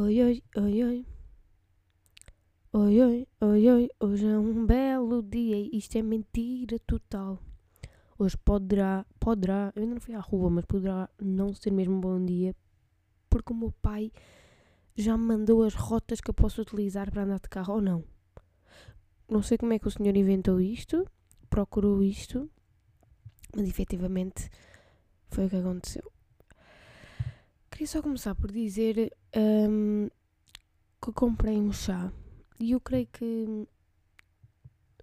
Oi, oi, oi, oi. Oi, oi, oi, oi. Hoje é um belo dia isto é mentira total. Hoje poderá, poderá, eu ainda não fui à rua, mas poderá não ser mesmo um bom dia porque o meu pai já me mandou as rotas que eu posso utilizar para andar de carro ou não. Não sei como é que o senhor inventou isto, procurou isto, mas efetivamente foi o que aconteceu. Queria só começar por dizer hum, que comprei um chá e eu creio que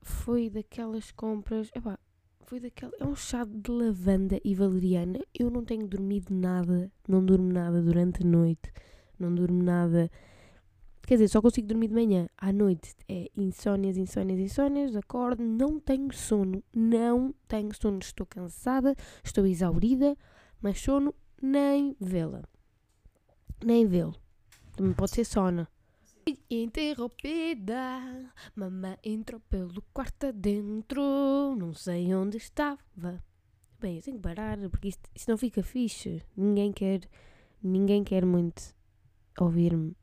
foi daquelas compras. Epá, foi daquela. É um chá de lavanda e valeriana. Eu não tenho dormido nada, não durmo nada durante a noite, não durmo nada. Quer dizer, só consigo dormir de manhã. À noite é insónias, insónias, insónias. Acordo, não tenho sono. Não tenho sono. Estou cansada, estou exaurida, mas sono nem vê-la. Nem vê-lo. Também pode ser sono. Interrompida, mamãe entrou pelo quarto adentro, não sei onde estava. Bem, eu tenho que parar porque isto, isto não fica fixe. Ninguém quer, ninguém quer muito ouvir-me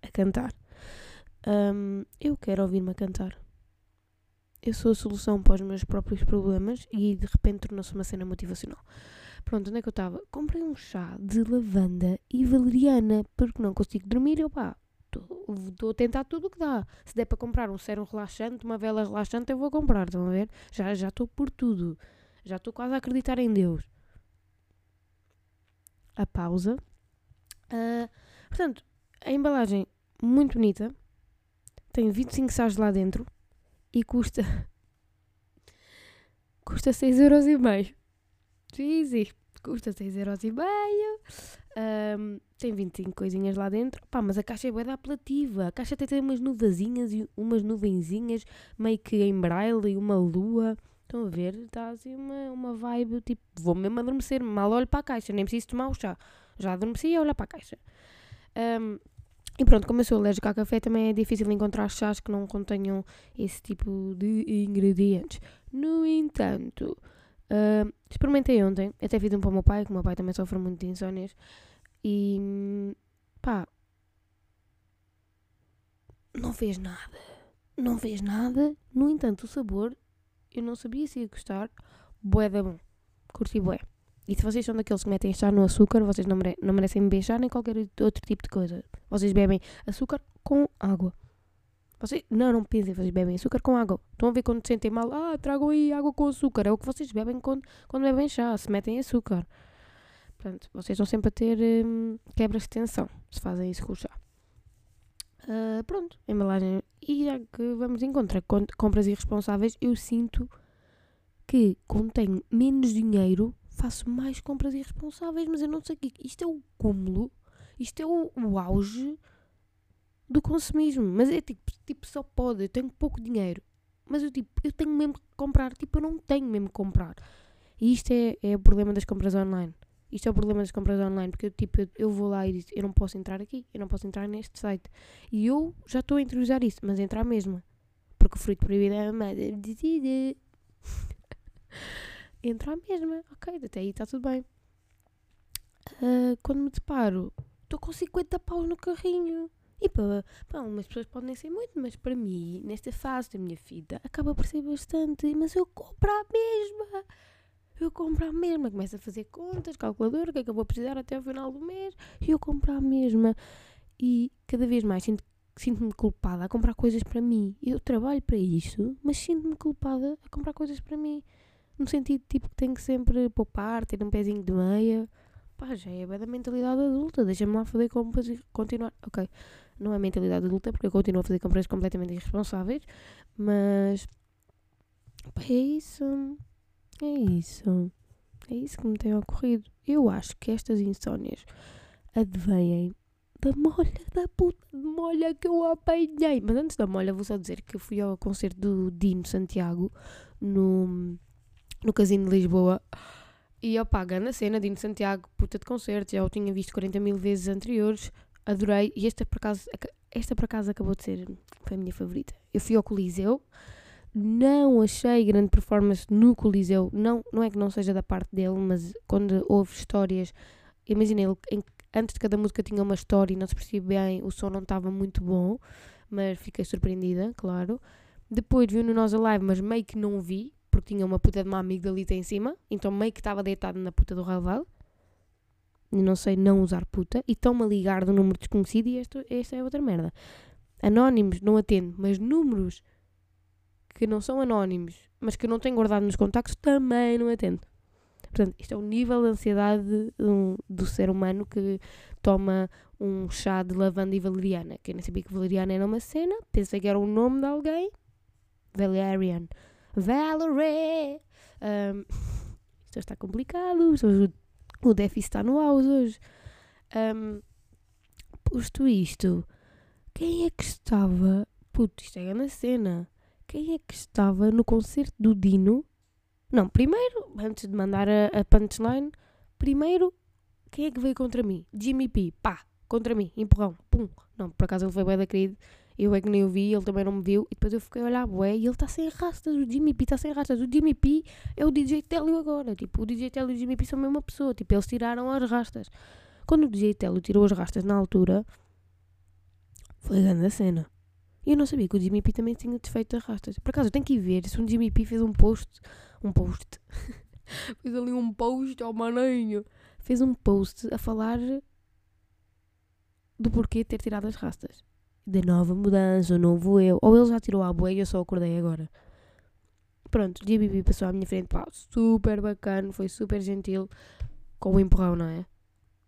a cantar. Hum, eu quero ouvir-me a cantar. Eu sou a solução para os meus próprios problemas e de repente tornou-se uma cena motivacional. Pronto, onde é que eu estava? Comprei um chá de lavanda e valeriana porque não consigo dormir. Eu pá, estou a tentar tudo o que dá. Se der para comprar um sérum relaxante, uma vela relaxante, eu vou comprar. Estão a ver? Já estou por tudo. Já estou quase a acreditar em Deus. A pausa. Uh, portanto, a embalagem muito bonita. Tem 25 sais lá dentro. E custa. custa 6,5€. Easy. Custa 6,5€. Um, tem 25 coisinhas lá dentro. Pá, mas a caixa é bué da apelativa. A caixa até tem umas nuvazinhas e umas nuvenzinhas, meio que em braille e uma lua. Estão a ver? Está assim uma, uma vibe, tipo, vou mesmo adormecer. Mal olho para a caixa, nem preciso tomar o chá. Já adormeci e olho para a caixa. Um, e pronto, como eu sou alérgica a café, também é difícil encontrar chás que não contenham esse tipo de ingredientes. No entanto, uh, experimentei ontem, até fiz um para o meu pai, que o meu pai também sofre muito de insónias. E pá, não fez nada. Não fez nada. No entanto, o sabor, eu não sabia se ia gostar. Bué da bom. Curti bué. E se vocês são daqueles que metem chá no açúcar, vocês não, mere não merecem beber chá nem qualquer outro tipo de coisa. Vocês bebem açúcar com água. Vocês, não, não pensem, vocês bebem açúcar com água. Estão a ver quando se sentem mal? Ah, tragam aí água com açúcar. É o que vocês bebem quando, quando bebem chá, se metem açúcar. Portanto, vocês estão sempre a ter hum, quebras de tensão se fazem isso com o chá. Uh, pronto, embalagem. E já que vamos encontrar compras irresponsáveis, eu sinto que quando tenho menos dinheiro faço mais compras irresponsáveis, mas eu não sei o que. Isto é o cúmulo, isto é o, o auge do consumismo. Mas é tipo, tipo, só pode, eu tenho pouco dinheiro. Mas eu tipo, eu tenho mesmo que comprar, tipo, eu não tenho mesmo que comprar. E isto é, é o problema das compras online. Isto é o problema das compras online, porque tipo, eu, eu vou lá e digo, eu não posso entrar aqui, eu não posso entrar neste site. E eu já estou a interiorizar isso, mas entrar mesmo. Porque o fruto proibido é a madre. entra a mesma. Ok, até aí está tudo bem. Uh, quando me deparo, estou com 50 paus no carrinho. E para, algumas pessoas pode nem ser muito, mas para mim, nesta fase da minha vida, acaba por ser bastante. Mas eu compro a mesma. Eu compro a mesma. Começo a fazer contas, calculadora, o que é que eu vou precisar até o final do mês. E eu compro a mesma. E cada vez mais sinto sinto-me culpada a comprar coisas para mim. Eu trabalho para isso, mas sinto-me culpada a comprar coisas para mim no sentido tipo que tenho que sempre poupar, ter um pezinho de meia. Pá, já é da mentalidade adulta, deixa-me lá fazer e continuar. Ok, não é mentalidade adulta porque eu continuo a fazer compras completamente irresponsáveis, mas. É isso. É isso. É isso que me tem ocorrido. Eu acho que estas insónias advêm da molha, da puta de molha que eu apanhei. Mas antes da molha, vou só dizer que eu fui ao concerto do Dino Santiago no no Casino de Lisboa. E opá, grande cena, Dino Santiago, puta de concerto, já o tinha visto 40 mil vezes anteriores, adorei. E esta por acaso, esta por acaso acabou de ser, foi a minha favorita. Eu fui ao Coliseu, não achei grande performance no Coliseu, não, não é que não seja da parte dele, mas quando houve histórias, imagina ele Antes de cada música tinha uma história e não se percebia bem, o som não estava muito bom, mas fiquei surpreendida, claro. Depois vi no Nós Alive, mas meio que não vi, porque tinha uma puta de uma amígdalita em cima, então meio que estava deitado na puta do relevado. Não sei não usar puta. E estão-me a ligar do número desconhecido e esta, esta é outra merda. Anónimos, não atendo, mas números que não são anónimos, mas que eu não tenho guardado nos contactos, também não atendo. Portanto, isto é o nível de ansiedade do, do ser humano que toma um chá de lavanda e valeriana. Que nem sabia que valeriana era uma cena, pensei que era o nome de alguém. Valerian. Valerie! Um, isto está complicado, hoje o déficit está no auge hoje. Um, posto isto, quem é que estava. Puto, isto é grande cena. Quem é que estava no concerto do Dino? Não, primeiro, antes de mandar a, a punchline, primeiro, quem é que veio contra mim? Jimmy P. Pá, contra mim, empurrão, pum. Não, por acaso ele foi bem da querido. Eu é que nem o vi, ele também não me viu. E depois eu fiquei a olhar, bué, e ele está sem rastas. O Jimmy P está sem rastas. O Jimmy P é o DJ Telio agora. Tipo, o DJ Telio e o Jimmy P são a mesma pessoa. Tipo, eles tiraram as rastas. Quando o DJ Telio tirou as rastas na altura, foi grande a cena. E eu não sabia que o Jimmy P também tinha desfeito as rastas. Por acaso, eu tenho que ir ver se um Jimmy P fez um post. Um post. fez ali um post ao maninho. Fez um post a falar do porquê ter tirado as rastas de nova mudança, o novo eu. Ou ele já tirou a boia e eu só acordei agora. Pronto, GBB passou à minha frente, pá, super bacana, foi super gentil, com o empurrão, não é?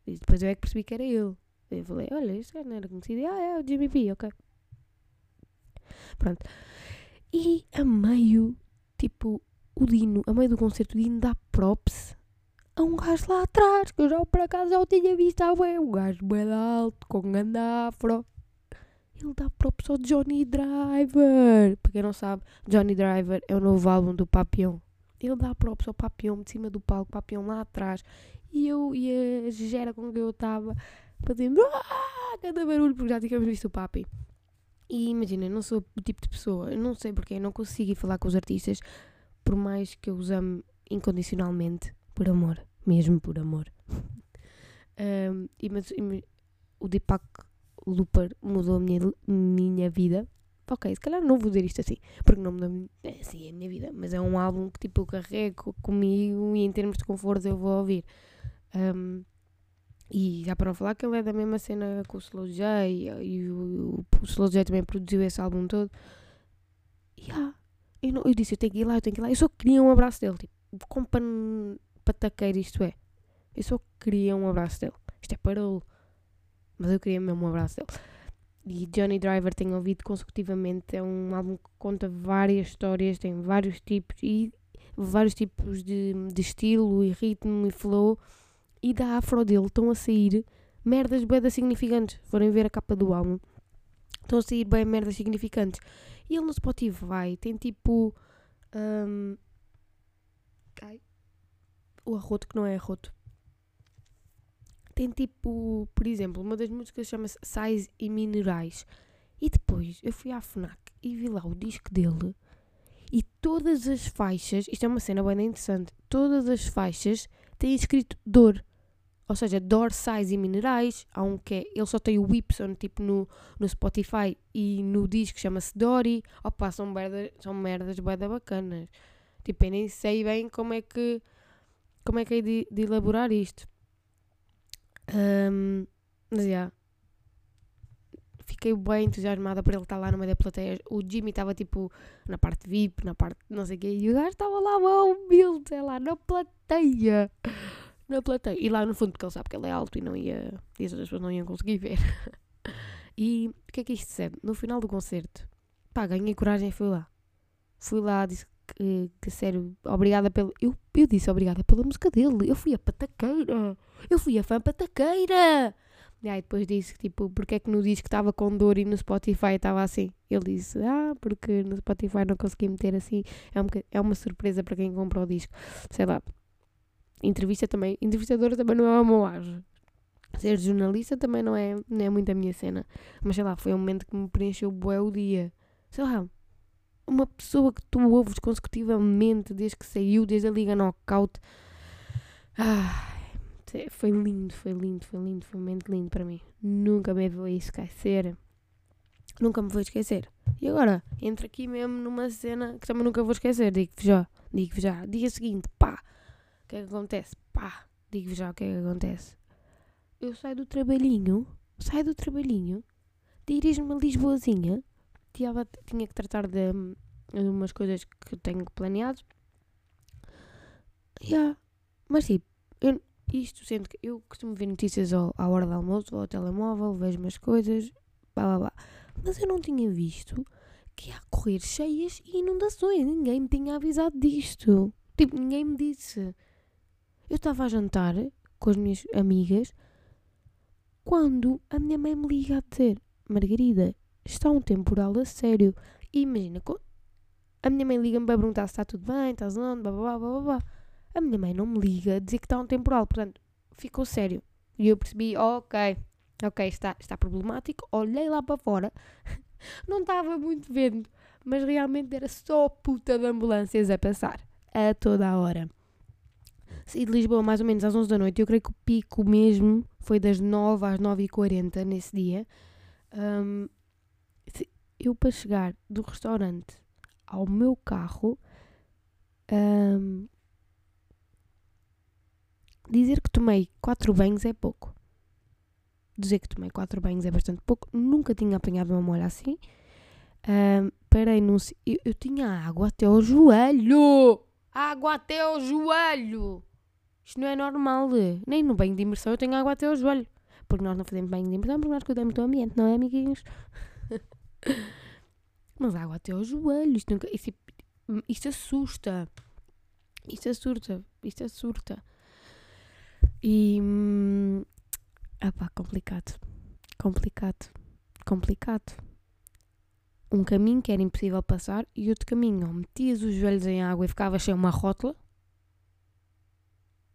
E depois eu é que percebi que era ele. Eu falei, olha, este cara não era conhecido. Ah, é o GBB, ok. Pronto. E a meio, tipo, o Dino, a meio do concerto, o Dino dá props a um gajo lá atrás, que eu já por acaso já o tinha visto, ah, ué, um gajo bem alto, com um grande afro ele dá props ao Johnny Driver. Para quem não sabe, Johnny Driver é o novo álbum do Papillon. Ele dá props ao Papillon de cima do palco, Papillon lá atrás. E eu e a gera com que eu estava fazendo ah, cada barulho, porque já tínhamos visto o Papi. E imagina, eu não sou o tipo de pessoa, eu não sei porque, eu não consigo ir falar com os artistas, por mais que eu os ame incondicionalmente, por amor, mesmo por amor. um, e, mas, e, o Deepak Looper mudou a minha, minha vida. Ok, se calhar não vou dizer isto assim, porque não mudou é, assim, é a minha vida, mas é um álbum que tipo eu carrego comigo e em termos de conforto eu vou ouvir. Um, e já para não falar que ele é da mesma cena com o Slow J e o, o, o Slow J também produziu esse álbum todo. E yeah, eu, não, eu disse, eu tenho que ir lá, eu tenho que ir lá. Eu só queria um abraço dele, tipo, pan, pataqueiro isto é. Eu só queria um abraço dele. Isto é para mas eu queria mesmo um abraço dele. E Johnny Driver tenho ouvido consecutivamente, é um álbum que conta várias histórias, tem vários tipos e vários tipos de, de estilo e ritmo e flow. E da afro dele estão a sair merdas bem significantes. Forem ver a capa do álbum, estão a sair bem merdas significantes. E ele no Spotify tem tipo. Um, o arroto que não é arroto tem tipo, por exemplo, uma das músicas chama-se Sais e Minerais. E depois eu fui à FNAC e vi lá o disco dele e todas as faixas, isto é uma cena bem interessante, todas as faixas têm escrito dor. Ou seja, dor, sais e minerais. Há um que é, ele só tem o Whipson tipo no, no Spotify e no disco chama-se Dory. Opa, são merdas, são merdas bem bacanas. Tipo, eu nem sei bem como é que como é que é de, de elaborar isto. Um, mas, yeah. Fiquei bem entusiasmada por ele estar lá no meio da plateia. O Jimmy estava tipo na parte VIP, na parte não sei o quê, e o gajo estava lá, bem humilde, sei lá, na plateia. Na plateia. E lá no fundo, porque ele sabe que ele é alto e não ia. E as outras pessoas não iam conseguir ver. e o que é que isto serve? No final do concerto, pá, ganhei coragem e fui lá. Fui lá, disse que, que sério, obrigada pelo. Eu, eu disse obrigada pela música dele. Eu fui a pataqueira. Eu fui a fã pataqueira. E aí depois disse tipo, porque é que no disco estava com dor e no Spotify estava assim? Ele disse, ah, porque no Spotify não consegui meter assim. É, um, é uma surpresa para quem compra o disco. Sei lá. Entrevista também. Entrevistadora também não é uma moagem. Ser jornalista também não é, não é muito a minha cena. Mas sei lá, foi um momento que me preencheu bué o dia. Sei lá, uma pessoa que tu ouves consecutivamente desde que saiu, desde a Liga Knockout. Ai, Foi lindo, foi lindo, foi lindo, foi um momento lindo para mim. Nunca me vou esquecer. Nunca me vou esquecer. E agora, entro aqui mesmo numa cena que também nunca vou esquecer. Digo-vos já, digo-vos já. Dia seguinte, pá, o que é que acontece? Pá, digo-vos já o que é que acontece. Eu saio do trabalhinho, saio do trabalhinho, dirijo-me a Lisboazinha. Tinha, tinha que tratar de, de umas coisas que tenho planeado. Yeah. Mas tipo, eu, isto sendo que eu costumo ver notícias ao, à hora do almoço, ao telemóvel, vejo umas coisas, blá blá blá. Mas eu não tinha visto que ia correr cheias e inundações. Ninguém me tinha avisado disto. Tipo, ninguém me disse. Eu estava a jantar com as minhas amigas quando a minha mãe me liga a dizer: Margarida, está um temporal a sério. E imagina, a minha mãe liga-me para perguntar se está tudo bem, estás onde, blá blá blá blá blá. A minha mãe não me liga a dizer que está um temporal, portanto, ficou sério. E eu percebi, ok, ok, está, está problemático. Olhei lá para fora, não estava muito vendo, mas realmente era só puta de ambulâncias a passar, a toda a hora. Saí de Lisboa mais ou menos às 11 da noite, eu creio que o pico mesmo foi das 9 às 9h40 nesse dia. Um, eu para chegar do restaurante ao meu carro, um, dizer que tomei 4 banhos é pouco. Dizer que tomei 4 banhos é bastante pouco. Nunca tinha apanhado uma molha assim. Um, parei num. Eu, eu tinha água até ao joelho! Água até ao joelho! Isto não é normal. Nem no banho de imersão eu tenho água até ao joelho. Porque nós não fazemos banho de imersão porque nós cuidamos do ambiente, não é, amiguinhos? Mas água até ao joelho. Isto, nunca, isto, isto assusta. Isto assusta. Isto assusta. E. Hum, ah pá, complicado. Complicado. Complicado. Um caminho que era impossível passar e outro caminho, ou metias os joelhos em água e ficavas sem uma rótula,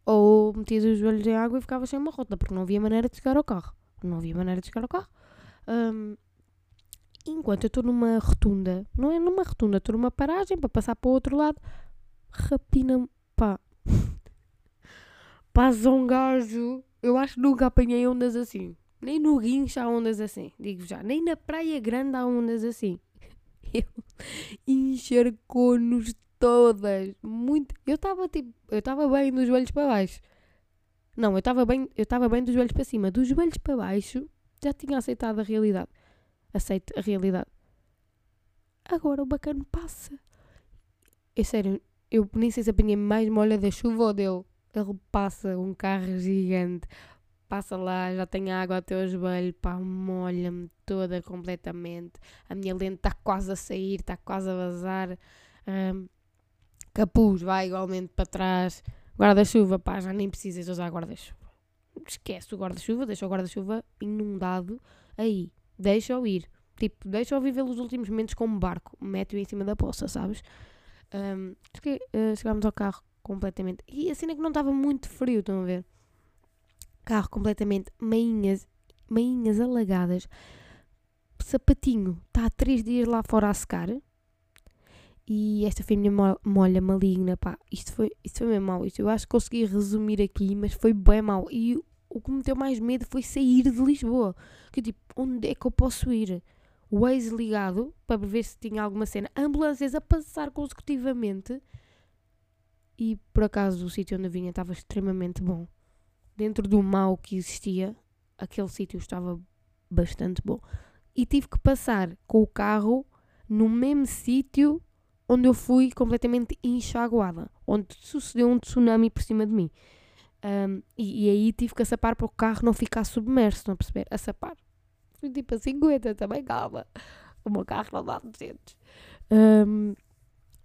ou metias os joelhos em água e ficavas sem uma rótula, porque não havia maneira de chegar ao carro. Não havia maneira de chegar ao carro. Um, enquanto eu estou numa rotunda, não é numa rotunda, estou numa paragem para passar para o outro lado, rapina pá, passa um gajo. Eu acho que nunca apanhei ondas assim. Nem no guincho há ondas assim, digo já. Nem na Praia Grande há ondas assim. Eu encharcou-nos todas. Muito. Eu estava tipo. Eu estava bem dos joelhos para baixo. Não, eu estava bem, eu estava bem dos joelhos para cima. Dos joelhos para baixo já tinha aceitado a realidade. Aceito a realidade. Agora o bacana passa. É sério, eu nem sei se apanhei mais molha da chuva ou dele. Ele passa um carro gigante, passa lá, já tem água até o joelho, pá, molha-me toda completamente. A minha lente está quase a sair, está quase a vazar. Um, capuz vai igualmente para trás. Guarda-chuva, pá, já nem precisas usar guarda-chuva. Esquece o guarda-chuva, deixa o guarda-chuva inundado aí. Deixa-o ir. Tipo, deixa-o viver os últimos momentos como barco. Mete-o em cima da poça, sabes? Um, uh, chegámos ao carro completamente. E a cena é que não estava muito frio, estão a ver? Carro completamente meinhas, meinhas alagadas. Sapatinho está há três dias lá fora a secar. E esta foi a minha molha maligna, pá. Isto foi, isto foi mesmo mau. Isto eu acho que consegui resumir aqui, mas foi bem mau. E o que me deu mais medo foi sair de Lisboa. Que tipo, onde é que eu posso ir? O Waze ligado para ver se tinha alguma cena. Ambulâncias a passar consecutivamente e por acaso o sítio onde eu vinha estava extremamente bom. Dentro do mal que existia, aquele sítio estava bastante bom. E tive que passar com o carro no mesmo sítio onde eu fui completamente enxaguada, onde sucedeu um tsunami por cima de mim. Um, e, e, aí tive que assapar para o carro não ficar submerso, não perceber? Assapar. Fui tipo a 50 também, calma. O meu carro não dá 200. Um,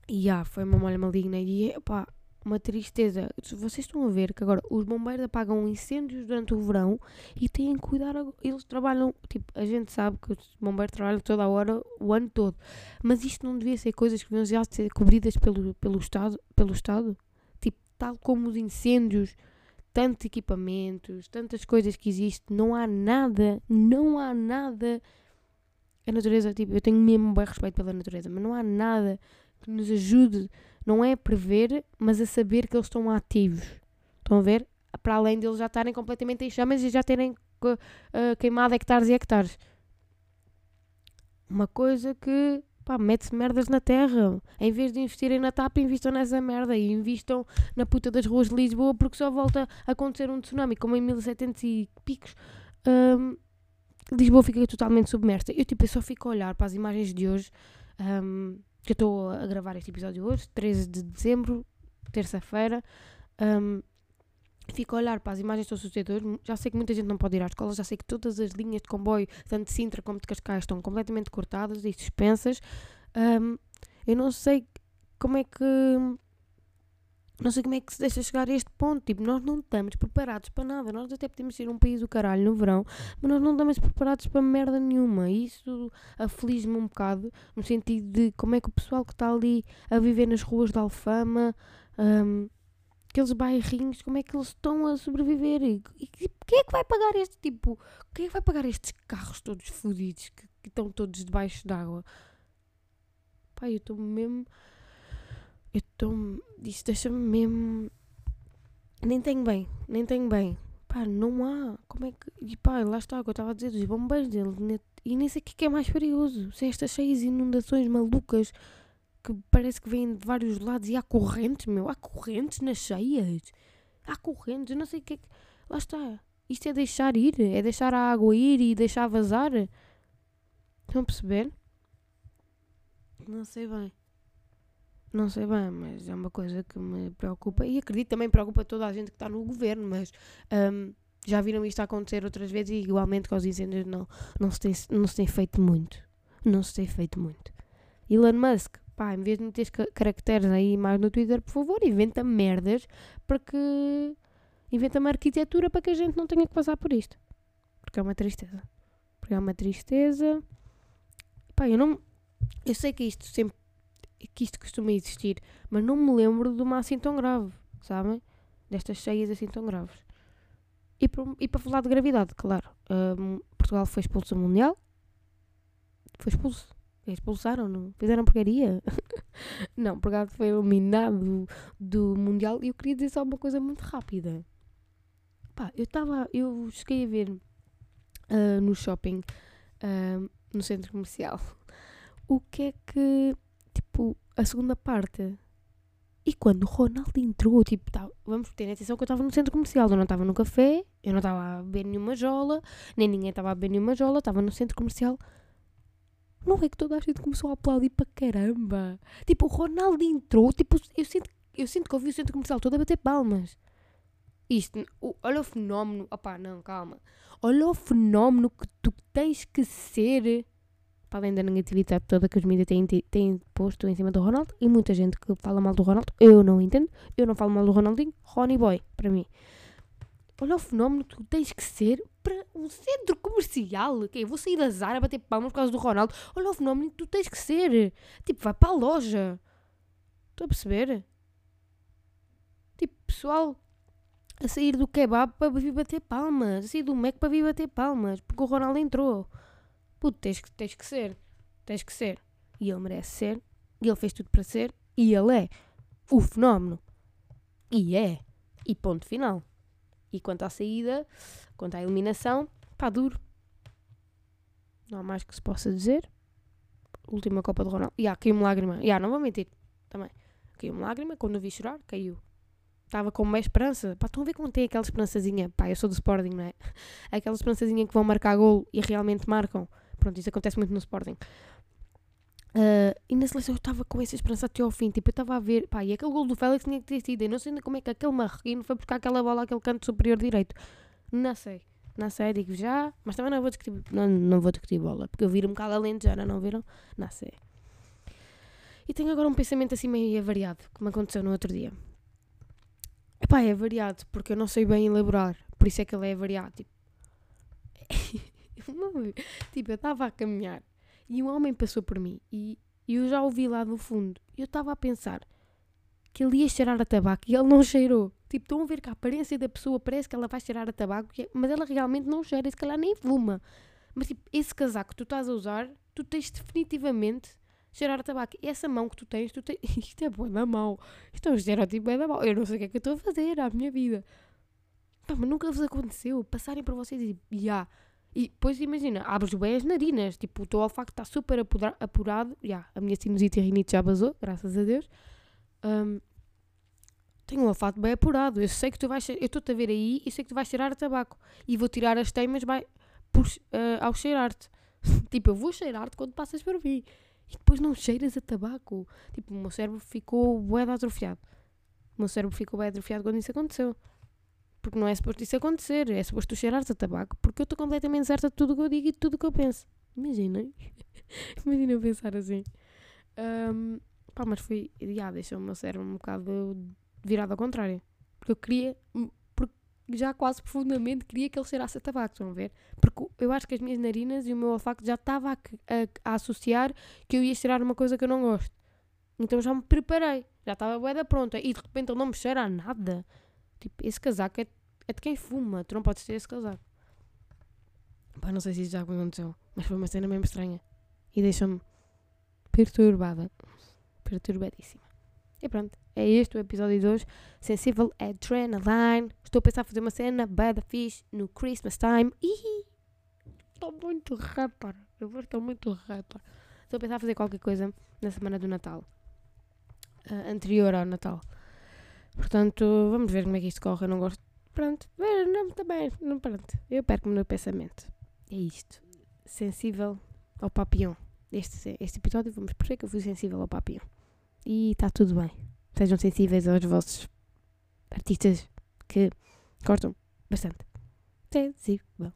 e já, foi uma molha maligna. E pá, uma tristeza. Vocês estão a ver que agora os bombeiros apagam incêndios durante o verão e têm que cuidar. Eles trabalham, tipo, a gente sabe que os bombeiros trabalham toda a hora, o ano todo. Mas isto não devia ser coisas que deviam já ser cobridas pelo, pelo, Estado, pelo Estado. Tipo, tal como os incêndios, tantos equipamentos, tantas coisas que existem, não há nada, não há nada. A natureza, tipo, eu tenho mesmo bom respeito pela natureza, mas não há nada que nos ajude não é a prever, mas a saber que eles estão ativos. Estão a ver? para além deles já estarem completamente em chamas e já terem uh, queimado hectares e hectares. Uma coisa que pá, mete-se merdas na terra. Em vez de investirem na TAP, investam nessa merda e investam na puta das ruas de Lisboa porque só volta a acontecer um tsunami, como em 1700 e picos. Um, Lisboa fica totalmente submersa. Eu, tipo, eu só fico a olhar para as imagens de hoje, um, que eu estou a gravar este episódio hoje, 13 de dezembro, terça-feira. Um, fico a olhar para as imagens do assustador. Já sei que muita gente não pode ir à escola, já sei que todas as linhas de comboio, tanto de Sintra como de Cascais, estão completamente cortadas e suspensas. Um, eu não sei como é que. Não sei como é que se deixa chegar a este ponto. Tipo, nós não estamos preparados para nada. Nós até podemos ser um país do caralho no verão, mas nós não estamos preparados para merda nenhuma. E isso aflige-me um bocado, no sentido de como é que o pessoal que está ali a viver nas ruas de Alfama. Um, aqueles bairrinhos, como é que eles estão a sobreviver? E, e quem é que vai pagar este tipo? Quem é que vai pagar estes carros todos fodidos que, que estão todos debaixo d'água? Pai, eu estou mesmo. Eu estou. Isto deixa-me mesmo. Nem tenho bem, nem tenho bem. Pá, não há. Como é que. E pá, lá está o que eu estava a dizer, os bombeiros deles. E nem sei o que é, é mais perigoso. Se é estas cheias inundações malucas que parece que vêm de vários lados e há correntes, meu. Há correntes nas cheias. Há correntes, eu não sei o que é que. Lá está. Isto é deixar ir, é deixar a água ir e deixar vazar. Estão a perceber? Não sei bem. Não sei bem, mas é uma coisa que me preocupa e acredito também preocupa toda a gente que está no governo, mas um, já viram isto acontecer outras vezes e igualmente com os incêndios não, não, se tem, não se tem feito muito. Não se tem feito muito. Elon Musk pá, em vez de meter caracteres aí mais no Twitter, por favor, inventa merdas para que. Inventa uma arquitetura para que a gente não tenha que passar por isto. Porque é uma tristeza. Porque é uma tristeza. Pá, eu não. Eu sei que isto sempre. Que isto costuma existir, mas não me lembro de uma assim tão grave, sabem? Destas cheias assim tão graves. E, e para falar de gravidade, claro. Um, Portugal foi expulso do Mundial. Foi expulso Expulsaram-no? Fizeram porcaria? não, por acaso foi eliminado do Mundial e eu queria dizer só uma coisa muito rápida. Pá, eu estava. Eu cheguei a ver uh, no shopping, uh, no centro comercial, o que é que. Tipo, a segunda parte. E quando o Ronaldo entrou, tipo, tá, vamos ter atenção que eu estava no centro comercial, eu não estava no café, eu não estava a beber nenhuma jola, nem ninguém estava a beber nenhuma jola, estava no centro comercial não é que toda a gente começou a aplaudir para caramba. Tipo, o Ronaldo entrou, tipo, eu sinto, eu sinto que ouvi o centro comercial todo a bater palmas. Isto, o, olha o fenómeno. Opá, não, calma. Olha o fenómeno que tu tens que ser. Para além da negatividade toda que os mídias têm, têm posto em cima do Ronaldo. E muita gente que fala mal do Ronaldo. Eu não entendo. Eu não falo mal do Ronaldinho. Ronnie Boy, para mim. Olha o fenómeno que tu tens que ser para um centro comercial. Que vou sair da Zara bater palmas por causa do Ronaldo. Olha o fenómeno que tu tens que ser. Tipo, vai para a loja. Estou a perceber? Tipo, pessoal a sair do kebab para vir bater palmas. A sair do Mac para vir bater palmas. Porque o Ronaldo entrou. Puto, tens que, tens que ser. Tens que ser. E ele merece ser. E ele fez tudo para ser. E ele é o fenómeno. E é. E ponto final. E quanto à saída, quanto à eliminação, pá, duro. Não há mais que se possa dizer. Última Copa do Ronaldo. E yeah, caiu-me lágrima. E yeah, não vou mentir. Também. Caiu-me lágrima. Quando eu vi chorar, caiu. Estava com uma esperança. Pá, estão a ver como tem aquela esperançazinha. Pá, eu sou do Sporting, não é? Aquela esperançazinha que vão marcar gol e realmente marcam. Pronto, isso acontece muito no Sporting. Uh, e na seleção eu estava com essa esperança até ao fim. Tipo, eu estava a ver, pá, e aquele gol do Félix tinha que ter sido. Eu não sei ainda como é que aquele marroquino foi buscar aquela bola àquele canto superior direito. Não sei. Não sei, digo já. Mas também não vou discutir, não, não vou discutir bola. Porque eu viro um bocado além já, não viram? Não sei. E tenho agora um pensamento assim meio avariado, me aconteceu no outro dia. Epá, é variado, porque eu não sei bem elaborar. Por isso é que ele é variado. Tipo, tipo eu estava a caminhar e um homem passou por mim e eu já ouvi lá do fundo. Eu estava a pensar que ele ia cheirar a tabaco e ele não cheirou. Tipo, estão a ver que a aparência da pessoa parece que ela vai cheirar a tabaco, mas ela realmente não cheira se calhar nem fuma. Mas tipo, esse casaco que tu estás a usar, tu tens definitivamente cheirar a tabaco. E essa mão que tu tens, tu tens... isto é boa da mão. Isto é um estereótipo é da mão. Eu não sei o que é que eu estou a fazer à minha vida. Pá, mas nunca vos aconteceu passarem por vocês e já. E depois imagina, abres bem as narinas, tipo, o teu olfato está super apura- apurado. Já, a minha sinusite e rinite já vazou, graças a Deus. Ahm, tenho um olfato bem apurado. Eu sei que tu vais. Eu estou-te a ver aí e sei que tu vais cheirar tabaco. E vou tirar as teimas por, ah, ao cheirar-te. tipo, eu vou cheirar-te quando passas por mim. E depois não cheiras a tabaco. Tipo, o meu cérebro ficou de atrofiado. O meu cérebro ficou bem atrofiado quando isso aconteceu. Porque não é suposto isso acontecer. É suposto tu cheirares a tabaco. Porque eu estou completamente certa de tudo o que eu digo e de tudo o que eu penso. Imaginem. Imagina eu pensar assim. Ahm, pá, mas foi. Já deixou o meu cérebro um bocado virado ao contrário. Porque eu queria. Porque já quase profundamente queria que ele cheirasse a tabaco. Estão a ver? Porque eu acho que as minhas narinas e o meu olfato já estava a, a- a associar que eu ia cheirar uma coisa que eu não gosto. Então já me preparei. Já estava bué da pronta. E de repente ele não me cheira a nada. Tipo, esse casaco é, é de quem fuma. Tu não podes ter esse casaco. Pá, não sei se isso já aconteceu. Mas foi uma cena mesmo estranha. E deixou-me perturbada. Perturbadíssima. E pronto. É este o episódio de hoje. Sensível Adrenaline. Estou a pensar em fazer uma cena bad fish no Christmas time. Estou muito rapper. Eu vou estar muito rapper. Estou a pensar em fazer qualquer coisa na semana do Natal. Ah, anterior ao Natal. Portanto, vamos ver como é que isto corre. Eu não gosto. Pronto. Não, também. Não, pronto. Eu perco-me no pensamento. É isto. Sensível ao papião. Este, este episódio vamos perceber que eu fui sensível ao papião. E está tudo bem. Sejam sensíveis aos vossos artistas que cortam bastante. Sensível.